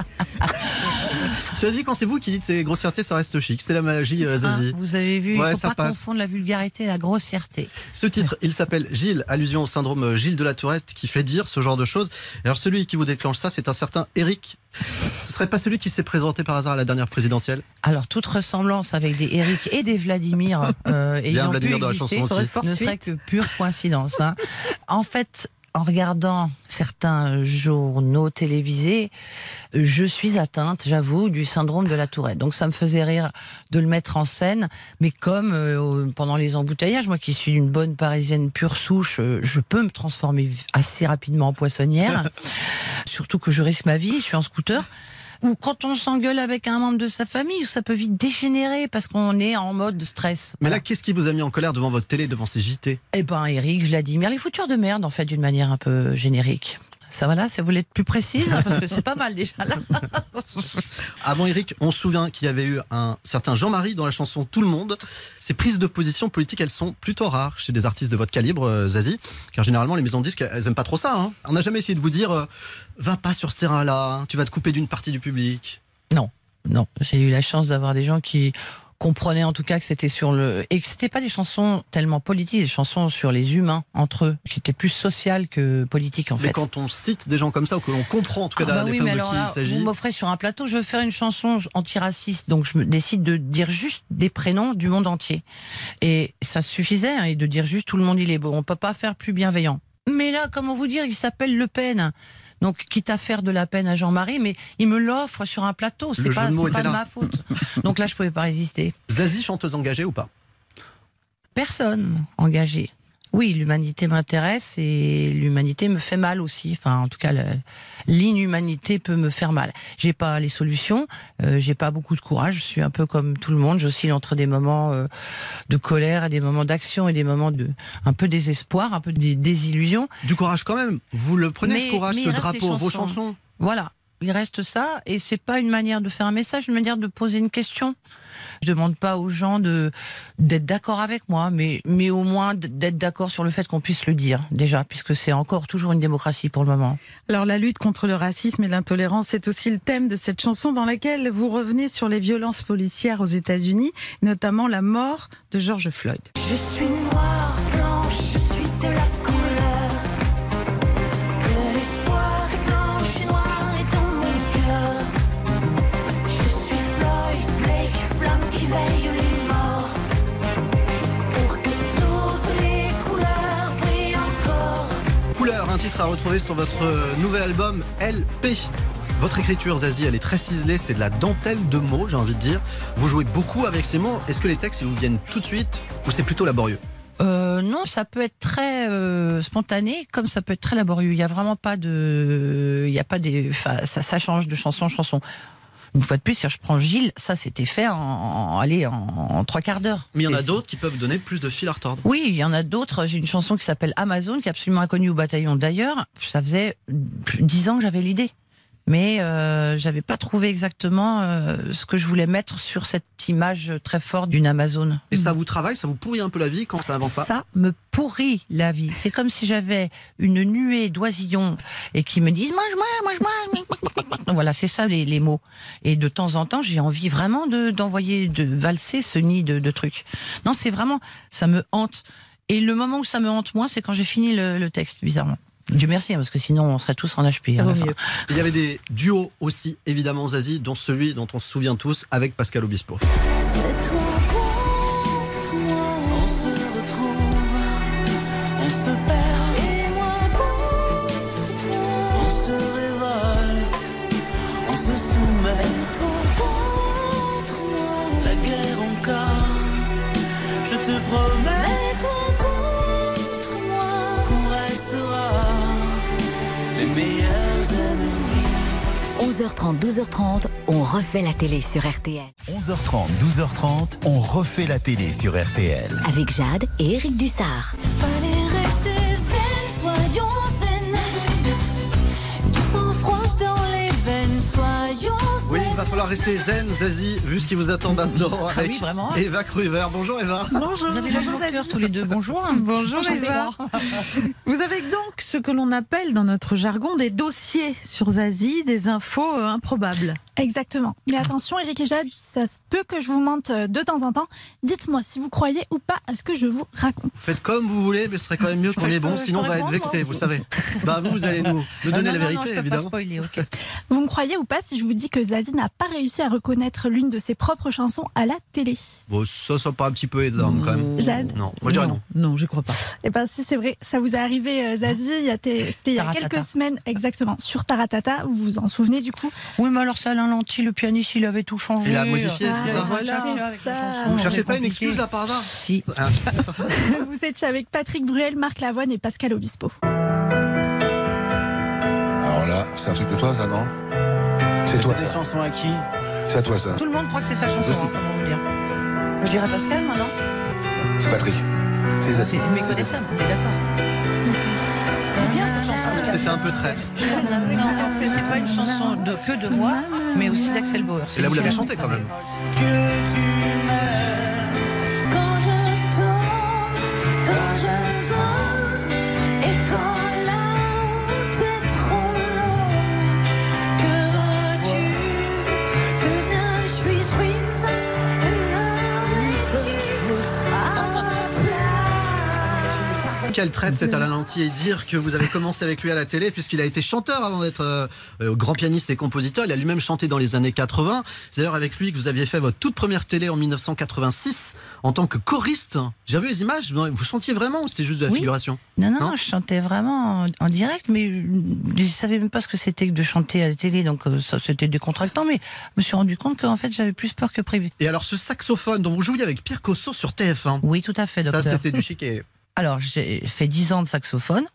Dit quand c'est vous qui dites ces grossièretés, ça reste chic. C'est la magie, euh, Zazie.
Hein, vous avez vu,
Ouais,
il
ça
faut pas
passe.
confondre la vulgarité et la grossièreté.
Ce titre, il s'appelle Gilles, allusion au syndrome Gilles de la Tourette qui fait dire ce genre de choses. Et alors celui qui vous déclenche ça, c'est un certain Eric. Ce serait pas celui qui s'est présenté par hasard à la dernière présidentielle?
Alors, toute ressemblance avec des Eric et des Vladimir euh, ayant
Vladimir
pu
dans la
exister
chanson aussi.
ne serait que pure coïncidence. hein. En fait, en regardant certains journaux télévisés, je suis atteinte, j'avoue, du syndrome de la Tourette. Donc ça me faisait rire de le mettre en scène, mais comme euh, pendant les embouteillages, moi qui suis une bonne parisienne pure souche, euh, je peux me transformer assez rapidement en poissonnière. [laughs] Surtout que je risque ma vie, je suis en scooter. Ou quand on s'engueule avec un membre de sa famille, ça peut vite dégénérer parce qu'on est en mode stress.
Mais là, qu'est-ce qui vous a mis en colère devant votre télé, devant ces JT
Eh ben, Eric, Vladimir, les foutures de merde, en fait, d'une manière un peu générique. Ça voilà, ça voulait être plus précise hein, parce que c'est pas mal déjà là. [laughs]
Avant Eric, on se souvient qu'il y avait eu un certain Jean-Marie dans la chanson Tout le monde. Ces prises de position politique, elles sont plutôt rares chez des artistes de votre calibre, euh, Zazie, car généralement les maisons de disques, elles aiment pas trop ça. hein. On n'a jamais essayé de vous dire, euh, va pas sur ce terrain-là, tu vas te couper d'une partie du public.
Non, non, j'ai eu la chance d'avoir des gens qui comprenaient en tout cas que c'était sur le et que c'était pas des chansons tellement politiques, des chansons sur les humains entre eux, qui étaient plus sociales que politiques en
Mais
fait.
quand on cite des gens comme ça, ou que l'on comprend en tout cas
Ah bah oui, mais alors là,
il s'agit.
vous m'offrez sur un plateau, je veux faire une chanson antiraciste, donc je me décide de dire juste des prénoms du monde entier. Et ça suffisait, hein, et de dire juste tout le monde il est beau. On peut pas faire plus bienveillant. Mais là, comment vous dire, il s'appelle Le Pen. Donc, quitte à faire de la peine à Jean-Marie, mais il me l'offre sur un plateau. C'est pas, pas de ma faute. Donc là, je pouvais pas résister.
Zazie, chanteuse engagée ou pas?
Personne engagé. Oui, l'humanité m'intéresse et l'humanité me fait mal aussi. Enfin, en tout cas, l'inhumanité peut me faire mal. J'ai pas les solutions, euh, j'ai pas beaucoup de courage. Je suis un peu comme tout le monde. J'oscille entre des moments euh, de colère et des moments d'action et des moments de un peu désespoir, un peu de désillusion.
Du courage quand même. Vous le prenez ce courage, ce drapeau, vos chansons?
Voilà, il reste ça, et c'est pas une manière de faire un message, une manière de poser une question. Je demande pas aux gens de d'être d'accord avec moi, mais mais au moins d'être d'accord sur le fait qu'on puisse le dire déjà, puisque c'est encore toujours une démocratie pour le moment.
Alors la lutte contre le racisme et l'intolérance est aussi le thème de cette chanson dans laquelle vous revenez sur les violences policières aux États-Unis, notamment la mort de George Floyd.
Je suis noire,
à retrouver sur votre euh, nouvel album LP. Votre écriture, Zazie, elle est très ciselée, c'est de la dentelle de mots, j'ai envie de dire. Vous jouez beaucoup avec ces mots. Est-ce que les textes, ils vous viennent tout de suite ou c'est plutôt laborieux?
Euh, non, ça peut être très euh, spontané, comme ça peut être très laborieux. Il y a vraiment pas de, il y a pas des, enfin, ça, ça change de chanson en chanson. Une fois de plus, si je prends Gilles, ça c'était fait en, en- allez, en, en trois quarts d'heure.
Mais il y en a d'autres qui peuvent donner plus de fil à retordre.
Oui, il y en a d'autres. J'ai une chanson qui s'appelle Amazon, qui est absolument inconnue au bataillon d'ailleurs. Ça faisait dix ans que j'avais l'idée. Mais euh, j'avais pas trouvé exactement euh, ce que je voulais mettre sur cette image très forte d'une Amazon.
Et ça vous travaille, ça vous pourrit un peu la vie quand ça n'avance pas
Ça me pourrit la vie. C'est comme si j'avais une nuée d'oisillons et qui me disent mange-moi, mange-moi. Voilà, c'est ça les, les mots. Et de temps en temps, j'ai envie vraiment de d'envoyer, de valser ce nid de, de trucs. Non, c'est vraiment, ça me hante. Et le moment où ça me hante moins, c'est quand j'ai fini le, le texte, bizarrement. Dieu merci, hein, parce que sinon on serait tous en HP.
Mieux.
Il y avait des duos aussi, évidemment, Zazie, dont celui dont on se souvient tous avec Pascal Obispo.
C'est toi
11h30, 12h30, on refait la télé sur RTL.
11h30, 12h30, on refait la télé sur RTL.
Avec Jade et Eric Dussard.
Il va falloir rester zen, Zazie, vu ce qui vous attend maintenant avec
Ah oui, vraiment
Eva Cruver. Bonjour Eva.
Bonjour.
Vous avez
Bonjour, Zazie.
tous les deux. Bonjour. [laughs]
Bonjour. Eva. Vous avez donc ce que l'on appelle dans notre jargon des dossiers sur Zazie, des infos improbables.
Exactement. Mais attention, Eric et Jade, ça se peut que je vous mente euh, de temps en temps. Dites-moi si vous croyez ou pas à ce que je vous raconte.
Faites comme vous voulez, mais ce serait quand même mieux qu'on est bon, sinon on va être vexé,
moi
vous savez. Bah vous, vous allez nous, nous
Ah
donner
non,
la
non,
vérité,
non, je peux
évidemment.
Pas spoiler, ok.
Vous me croyez ou pas si je vous dis que Zazie n'a pas réussi à reconnaître l'une de ses propres chansons à la télé?
Bon, ça, ça pas un petit peu énorme quand même.
Jade?
Non, moi je dirais non.
Non, je crois pas.
Eh ben si c'est vrai, ça vous est arrivé euh, Zazie, il y a té- c'était il y a quelques semaines exactement sur Taratata, vous vous en souvenez du coup?
Oui, mais alors ça, Alain Lanty, le pianiste, il avait tout changé.
Il a modifié, c'est ça
voilà.
C'est ça.
Vous
c'est
cherchez pas une excuse là par hasard
Si.
Hein [laughs]
Vous étiez avec Patrick Bruel, Marc Lavoine et Pascal Obispo.
Alors là, c'est un truc de toi, ça, non? C'est toi,
des
ça.
chansons à qui?
C'est à toi, ça.
Tout le monde croit que c'est sa chanson,
Aussi.
hein, comment vous dire. Je dirais Pascal, moi, non?
C'est Patrick. C'est
C'est-
Zazie.
Mais connaissable, on est d'accord.
C'était un peu traître.
Non, en fait, c'est pas une chanson de, que de moi, mais aussi d'Axel Bauer.
Et là, vous l'avez chanté quand même.
Que tu
Quelle traite c'est à la lentille et dire que vous avez commencé avec lui à la télé puisqu'il a été chanteur avant d'être euh, euh, grand pianiste et compositeur. Il a lui-même chanté dans les années 80. C'est d'ailleurs avec lui que vous aviez fait votre toute première télé en 1986 en tant que choriste. J'ai vu les images. Vous chantiez vraiment ou c'était juste de la
Oui.
figuration
Non, non, non, je chantais vraiment en, en direct, mais je ne savais même pas ce que c'était que de chanter à la télé, donc euh, ça c'était décontractant, mais je me suis rendu compte qu'en fait j'avais plus peur que prévu.
Et alors ce saxophone dont vous jouiez avec Pierre Cosso sur TF1.
Oui, tout à fait,
Ça c'était du chiquet.
Alors, j'ai fait 10 ans de saxophone,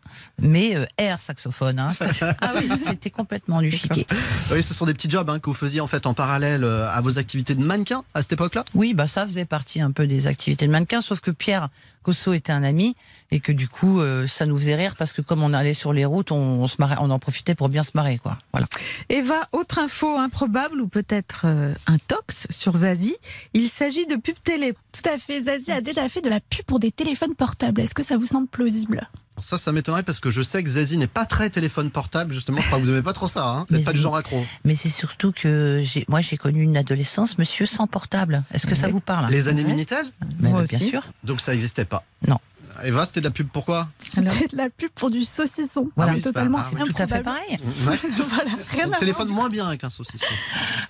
mais euh, air saxophone. Hein, [laughs] c'était
Ah oui.
c'était complètement du chiquet.
Oui, ce sont des petits jobs hein, que vous faisiez en fait en parallèle euh, à vos activités de mannequin à cette époque-là?
Oui, bah ça faisait partie un peu des activités de mannequin, sauf que Pierre Cosso était un ami et que du coup, euh, ça nous faisait rire parce que comme on allait sur les routes, on, on se marrait, on en profitait pour bien se marrer, quoi. Voilà.
Eva, autre info improbable ou peut-être euh, un tox sur Zazie? Il s'agit de pub télé.
Tout à fait. Zazie a déjà fait de la pub pour des téléphones portables. Est-ce que ça vous semble plausible?
Alors Ça, ça m'étonnerait parce que je sais que Zazie n'est pas très téléphone portable. Justement, je crois que vous aimez pas trop ça. Hein vous n'êtes
Mais
pas du genre accro.
Mais c'est surtout que j'ai, moi, j'ai connu une adolescence, monsieur sans portable. Est-ce que ça vous parle?
Les années Minitel?
Mais
Moi
Bien
aussi.
sûr.
Donc ça n'existait pas.
Non.
Eva, c'était de la pub pourquoi
C'était de la pub pour du saucisson.
Voilà.
C'est
oui, c'est
totalement
pas- ah oui.
Tout à fait pareil. [laughs]
Ouais.
voilà, rien
On
à
téléphone
voir.
moins bien avec un saucisson.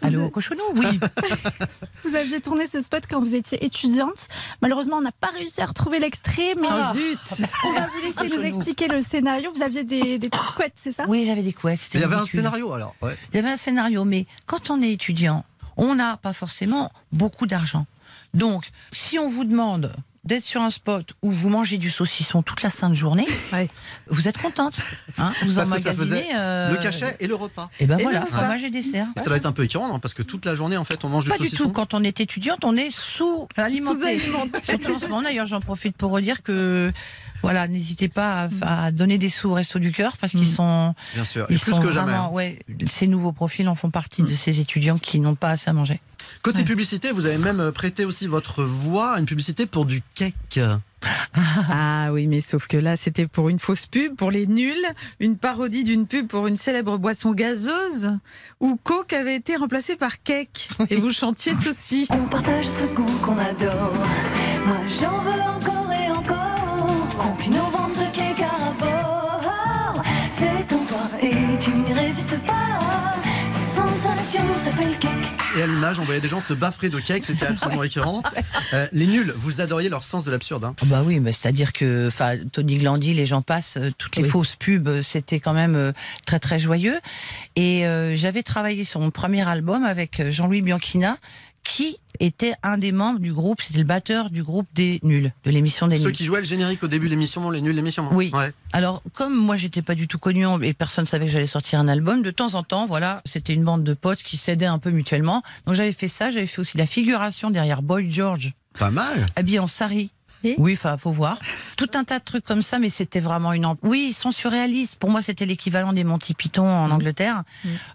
Allô, cochonou Oui. [laughs] [laughs]
Vous aviez tourné ce spot quand vous étiez étudiante. Malheureusement, on n'a pas réussi à retrouver l'extrait, mais
Ah.
zut
on va vous laisser nous expliquer le scénario. Vous aviez des, des petites couettes, c'est ça?
Oui, j'avais des couettes.
Il y avait un scénario alors. Ouais.
Il y avait un scénario, mais quand on est étudiant, on n'a pas forcément beaucoup d'argent. Donc, si on vous demande d'être sur un spot où vous mangez du saucisson toute la sainte journée, vous êtes contente. Hein vous
Parce que ça
emmagasinez,
faisait
euh,
le cachet et le repas.
Et ben
Et
voilà,
le repas.
fromage et dessert.
Ça doit être un peu écœurant, non Parce que toute la journée, en fait, on mange
Pas
du
du
saucisson.
tout. Quand on est étudiante, on est sous-alimenté. Moment, d'ailleurs, j'en profite pour redire que, voilà, n'hésitez pas à, à donner des sous au Resto du Cœur parce qu'ils sont,
Bien sûr.
Ils
plus
sont
que jamais.
vraiment,
hein.
ouais, ces nouveaux profils en font partie de ces étudiants qui n'ont pas assez à manger.
Côté publicité, vous avez même euh, prêté aussi votre voix à une publicité pour du cake. [laughs]
Ah oui, mais sauf que là, c'était pour une fausse pub, pour les nuls, une parodie d'une pub pour une célèbre boisson gazeuse, où Coke avait été remplacé par Cake. Et vous chantiez ceci.
On partage ce goût qu'on adore. Moi j'en veux encore et encore. Nos de cake à rapport. C'est en toi et tu n'y résistes pas. Cette sensation s'appelle cake.
Et à l'image, on voyait des gens se baffrer de cake, c'était absolument écœurant. Euh, les nuls, vous adoriez leur sens de l'absurde. hein.
Ah Bah oui, mais c'est-à-dire que, Tony Glandy, les gens passent, euh, toutes les
Oui.
fausses pubs, euh, c'était quand même très très joyeux. Et euh, j'avais travaillé sur mon premier album avec Jean-Louis Bianchina, qui était un des membres du groupe, c'était le batteur du groupe des nuls, de l'émission des
Ceux
nuls.
qui jouaient le générique au début de l'émission, les nuls l'émission.
Oui.
Ouais.
Alors, comme moi, j'étais pas du tout connu et personne savait que j'allais sortir un album, de temps en temps, voilà, c'était une bande de potes qui s'aidaient un peu mutuellement. Donc, j'avais fait ça. J'avais fait aussi la figuration derrière Boy George,
Pas mal.
habillé en sari. Oui, enfin, faut voir. Tout un tas de trucs comme ça, mais c'était vraiment une. Oui, ils sont surréalistes. Pour moi, c'était l'équivalent des Monty Python en Angleterre.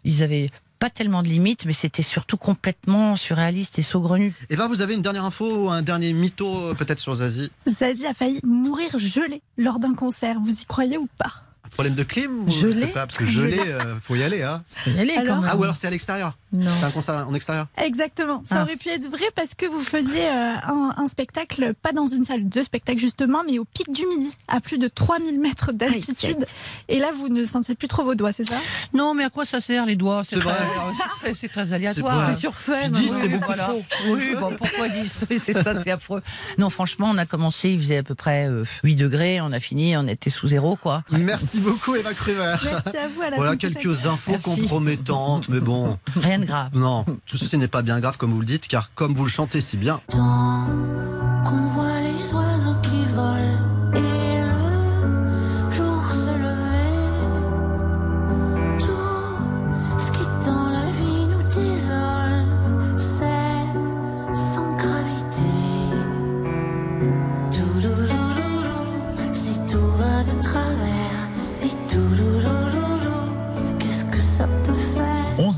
Ils avaient pas tellement de limites, mais c'était surtout complètement surréaliste et saugrenu.
Eva, vous avez une dernière info, un dernier mytho euh, peut-être sur Zazie?
Zazie a failli mourir gelé lors d'un concert. Vous y croyez ou pas?
Un problème de clim ou
Gelé
je sais pas, Parce que gelé, euh, faut y aller. Hein. [laughs]
Elle est
Alors
quand même.
Ah, ou alors c'est à l'extérieur
Non.
C'est un concert en extérieur
Exactement. Ça
Ah.
aurait pu être vrai parce que vous faisiez euh, un, un spectacle, pas dans une salle de spectacle justement, mais au pic du midi, à plus de 3000 mètres d'altitude. Et là, vous ne sentiez plus trop vos doigts, c'est ça?
Non, mais à quoi ça sert les doigts?
C'est
très,
vrai.
c'est très- c'est très aléatoire.
C'est surfait.
Je
mais
dis,
oui,
c'est
oui,
beaucoup
voilà.
trop.
Oui, bon, pourquoi 10 Oui, c'est ça, c'est affreux. Non, franchement, on a commencé, il faisait à peu près euh, 8 degrés, on a fini, on était sous zéro, quoi.
Merci beaucoup Eva.
Merci à vous. À la
Voilà quelques infos
Merci.
compromettantes, mais bon,
Rien de grave.
non, tout ceci n'est pas bien grave comme vous le dites, car comme vous le chantez si bien,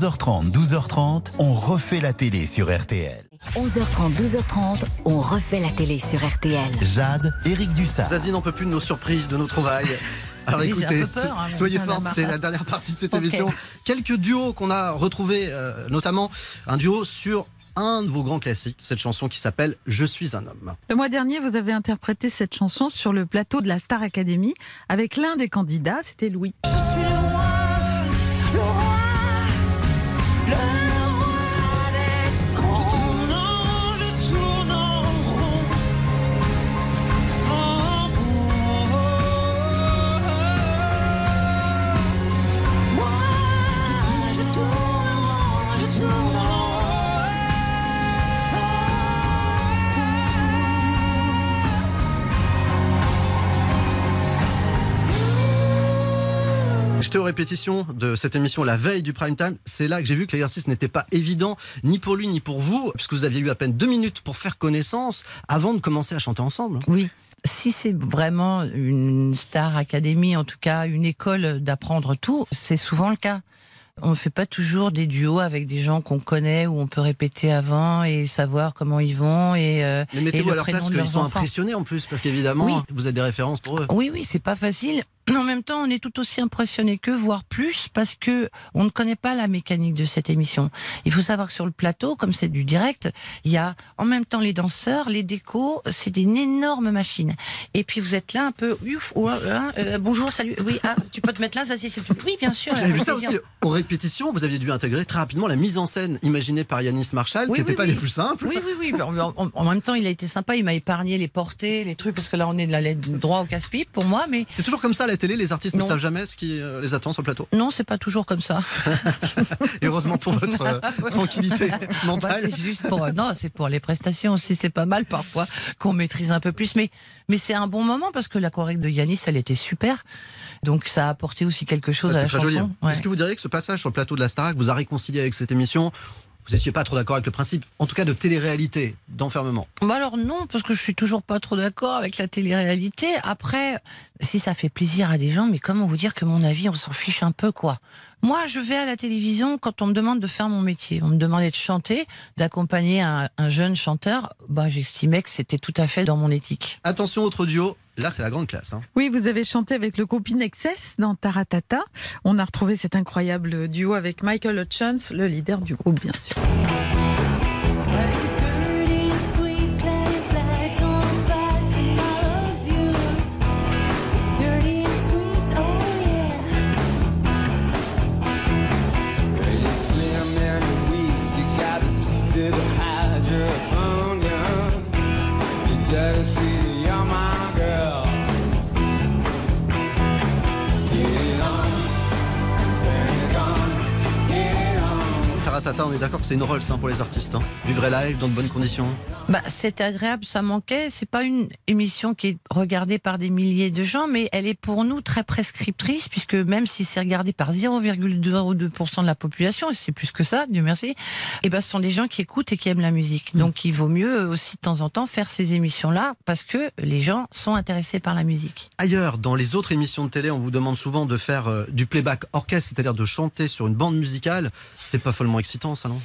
11h30, 12h30, on refait la télé sur RTL.
11h30, 12h30, on refait la télé sur RTL.
Jade, Eric Dussard.
Zazie n'en peut plus de nos surprises, de nos trouvailles. [laughs] Alors
Oui,
écoutez,
peur, hein,
soyez
va.
c'est la dernière partie de cette [laughs] émission. Quelques duos qu'on a retrouvés, euh, notamment un duo sur un de vos grands classiques, cette chanson qui s'appelle Je suis un homme.
Le mois dernier, vous avez interprété cette chanson sur le plateau de la Star Academy avec l'un des candidats, c'était Louis.
Répétitions de cette émission la veille du prime time. C'est là que j'ai vu que l'exercice n'était pas évident, ni pour lui, ni pour vous, puisque vous aviez eu à peine deux minutes pour faire connaissance avant de commencer à chanter ensemble.
Oui. Si c'est vraiment une star académie, en tout cas une école d'apprendre tout, c'est souvent le cas. On ne fait pas toujours des duos avec des gens qu'on connaît où on peut répéter avant et savoir comment ils vont et, euh,
Mais
et
mettez-vous à leur place qu'ils sont
enfants.
impressionnés en plus, parce qu'évidemment,
Oui.
vous êtes des références pour eux.
Oui, oui, c'est pas facile. En même temps, on est tout aussi impressionné qu'eux, voire plus, parce que on ne connaît pas la mécanique de cette émission. Il faut savoir que sur le plateau, comme c'est du direct, il y a en même temps les danseurs, les décos, c'est une énorme machine. Et puis vous êtes là un peu, ouf, ouais, hein, euh, bonjour, salut, oui, ah, tu peux te mettre là, ça c'est, oui, bien sûr.
J'avais vu ça aussi aux répétitions. Vous aviez dû intégrer très rapidement la mise en scène imaginée par Yanis Marshall,
Oui,
qui n'était
oui,
pas
oui.
des plus simples.
Oui, oui, oui. En, en- en même temps, il a été sympa. Il m'a épargné les portées, les trucs, parce que là, on est de la droit au casse-pipe pour moi. Mais
C'est toujours comme ça la télé, les artistes ne savent jamais ce qui euh, les attend sur le plateau.
non, c'est pas toujours comme ça. [laughs]
Et heureusement pour votre euh, [laughs] tranquillité
Bah,
mentale.
c'est juste pour non, c'est pour les prestations aussi. C'est pas mal parfois qu'on maîtrise un peu plus, mais mais c'est un bon moment parce que la chorèque de Yanis, elle était super. Donc ça a apporté aussi quelque chose à
C'était
la chanson. Ouais.
Est-ce que vous diriez que ce passage sur le plateau de la Starac vous a réconcilié avec cette émission Vous n'étiez pas trop d'accord avec le principe, en tout cas de télé-réalité, d'enfermement.
Bah alors non, parce que je suis toujours pas trop d'accord avec la télé-réalité. Après, si ça fait plaisir à des gens, mais comment vous dire que mon avis, on s'en fiche un peu, quoi? Moi, je vais à la télévision quand on me demande de faire mon métier. On me demandait de chanter, d'accompagner un, un jeune chanteur. Bah, j'estimais que c'était tout à fait dans mon éthique.
Attention, autre duo, là c'est la grande classe. hein.
Oui, vous avez chanté avec le groupe Excess dans Taratata. On a retrouvé cet incroyable duo avec Michael Hutchins, le leader du groupe, bien sûr.
D'accord que c'est une Rolls hein, pour les artistes. Hein. Du live, dans de bonnes conditions.
Bah, c'était agréable, ça manquait. C'est pas une émission qui est regardée par des milliers de gens, mais elle est pour nous très prescriptrice, puisque même si c'est regardé par 0,02% de la population, et c'est plus que ça, Dieu merci, et ben, ce sont des gens qui écoutent et qui aiment la musique. Donc, il vaut mieux aussi de temps en temps faire ces émissions-là, parce que les gens sont intéressés par la musique.
Ailleurs, dans les autres émissions de télé, on vous demande souvent de faire euh, du playback orchestre, c'est-à-dire de chanter sur une bande musicale. C'est pas follement excitant, ça, non?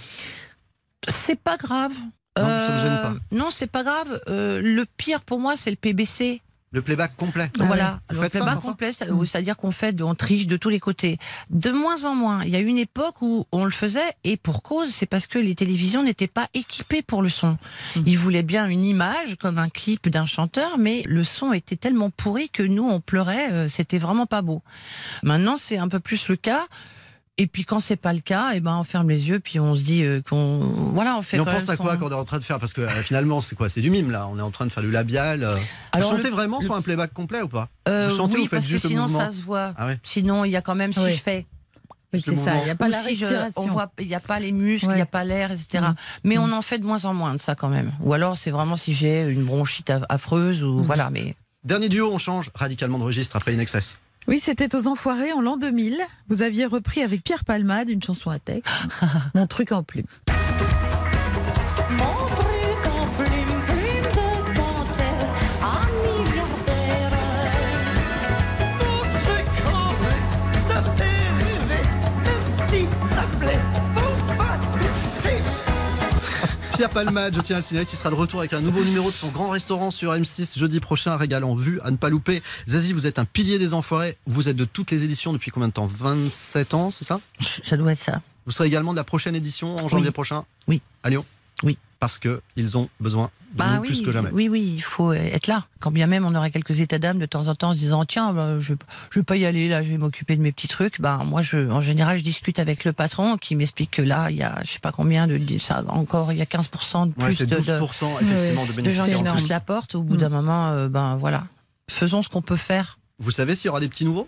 C'est pas grave.
Non, ça vous gêne pas
Non, c'est pas grave. Euh, le pire pour moi, c'est le PBC.
Le playback complet.
Voilà,
Vous
le
ça,
playback complet, ça- c'est-à-dire qu'on fait, de- on triche de tous les côtés. De moins en moins. Il y a une époque où on le faisait, et pour cause, c'est parce que les télévisions n'étaient pas équipées pour le son. Ils voulaient bien une image, comme un clip d'un chanteur, mais le son était tellement pourri que nous, on pleurait, euh, c'était vraiment pas beau. Maintenant, c'est un peu plus le cas. Et puis quand c'est pas le cas, et ben on ferme les yeux puis on se dit euh, qu'on voilà on fait.
Mais on pense à quoi
son-
quand on est en train de faire? Parce que euh, finalement, c'est quoi? C'est du mime, là. On est en train de faire du labial. euh.
Alors,
vous chantez
le-
vraiment
le-
sur un playback complet ou pas?
Euh,
Vous chantez
oui,
ou vous faites
parce que
juste le
sinon ça se voit.
Ah ouais.
Sinon, il y a quand même si
Oui.
je fais.
Oui, c'est ça, il n'y a pas
Ou
la
si je-
respiration.
on voit, il n'y a pas les muscles, il
Ouais.
n'y a pas l'air, etc.
Mm.
Mais
Mm.
on en fait de moins en moins de ça quand même. Ou alors c'est vraiment si j'ai une bronchite aff- affreuse ou
Mm.
voilà. Mais
Dernier duo, on change radicalement de registre après une excess.
Oui, c'était aux Enfoirés en l'an 2000. Vous aviez repris avec Pierre Palmade une chanson à texte, [laughs] Mon truc en plume.
Palmade, je tiens à le signaler, qui sera de retour avec un nouveau numéro de son grand restaurant sur M6 jeudi prochain, régal en vue à ne pas louper. Zazie, vous êtes un pilier des enfoirés. Vous êtes de toutes les éditions depuis combien de temps? 27 ans, c'est ça?
Ça doit être ça.
Vous serez également de la prochaine édition en janvier
Oui.
prochain?
Oui.
À Lyon?
Oui.
Parce qu'ils ont besoin
Bah
nous
oui,
plus que jamais.
oui, oui, il faut être là. Quand bien même on aurait quelques états d'âme de temps en temps en se disant tiens, bah, je je vais pas y aller là, je vais m'occuper de mes petits trucs. Bah moi, je, en général, je discute avec le patron qui m'explique que là, il y a je sais pas combien de ça encore, il y a 15% de plus
Ouais, c'est
de,
12% effectivement de
de gens qui
plus.
apportent. Au bout d'un moment, euh, ben voilà, faisons ce qu'on peut faire.
Vous savez s'il y aura des petits nouveaux?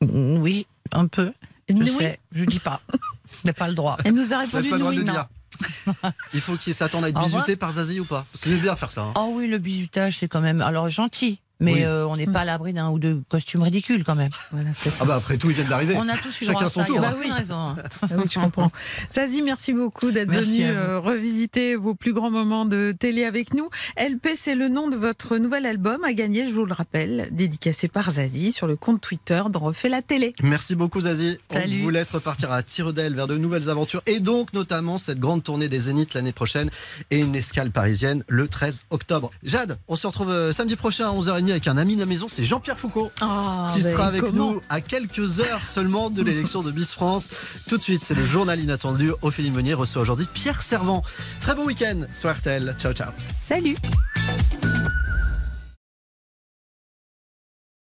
Mm, Oui, un peu. Je
Oui.
sais, je dis pas, [laughs] mais pas le droit.
Elle nous a
Vous n'avez
répondu
pas le droit de
oui,
le
non. [laughs]
Il faut qu'ils s'attendent à être
Au revoir.
bisutés par Zazie ou pas C'est bien faire ça. hein.
Oh oui, le bizutage, c'est quand même alors gentil, mais
Oui.
euh, on n'est pas à l'abri d'un ou deux costumes ridicules quand même.
Voilà,
Ah bah après tout, ils viennent d'arriver.
On a tous eu le
Chacun son tour. hein.
aucune raison. hein. [laughs]
Ah oui, je comprends. Zazie, merci beaucoup d'être venu euh, revisiter vos plus grands moments de télé avec nous. LP, c'est le nom de votre nouvel album à gagner, je vous le rappelle, dédicacé par Zazie sur le compte Twitter d'On refait la télé.
Merci beaucoup Zazie. On
Salut.
vous laisse repartir à Tiredel vers de nouvelles aventures et donc notamment cette grande tournée des Zéniths l'année prochaine et une escale parisienne le 13 octobre. Jade, on se retrouve euh, samedi prochain à 11h30 avec un ami de la maison, c'est Jean-Pierre Foucault
Ah,
qui
ben,
sera avec nous à quelques heures seulement de l'élection de Miss France. Tout de suite, c'est le journal inattendu. Ophélie Meunier reçoit aujourd'hui Pierre Servant. Très bon week-end sur RTL. Ciao ciao.
Salut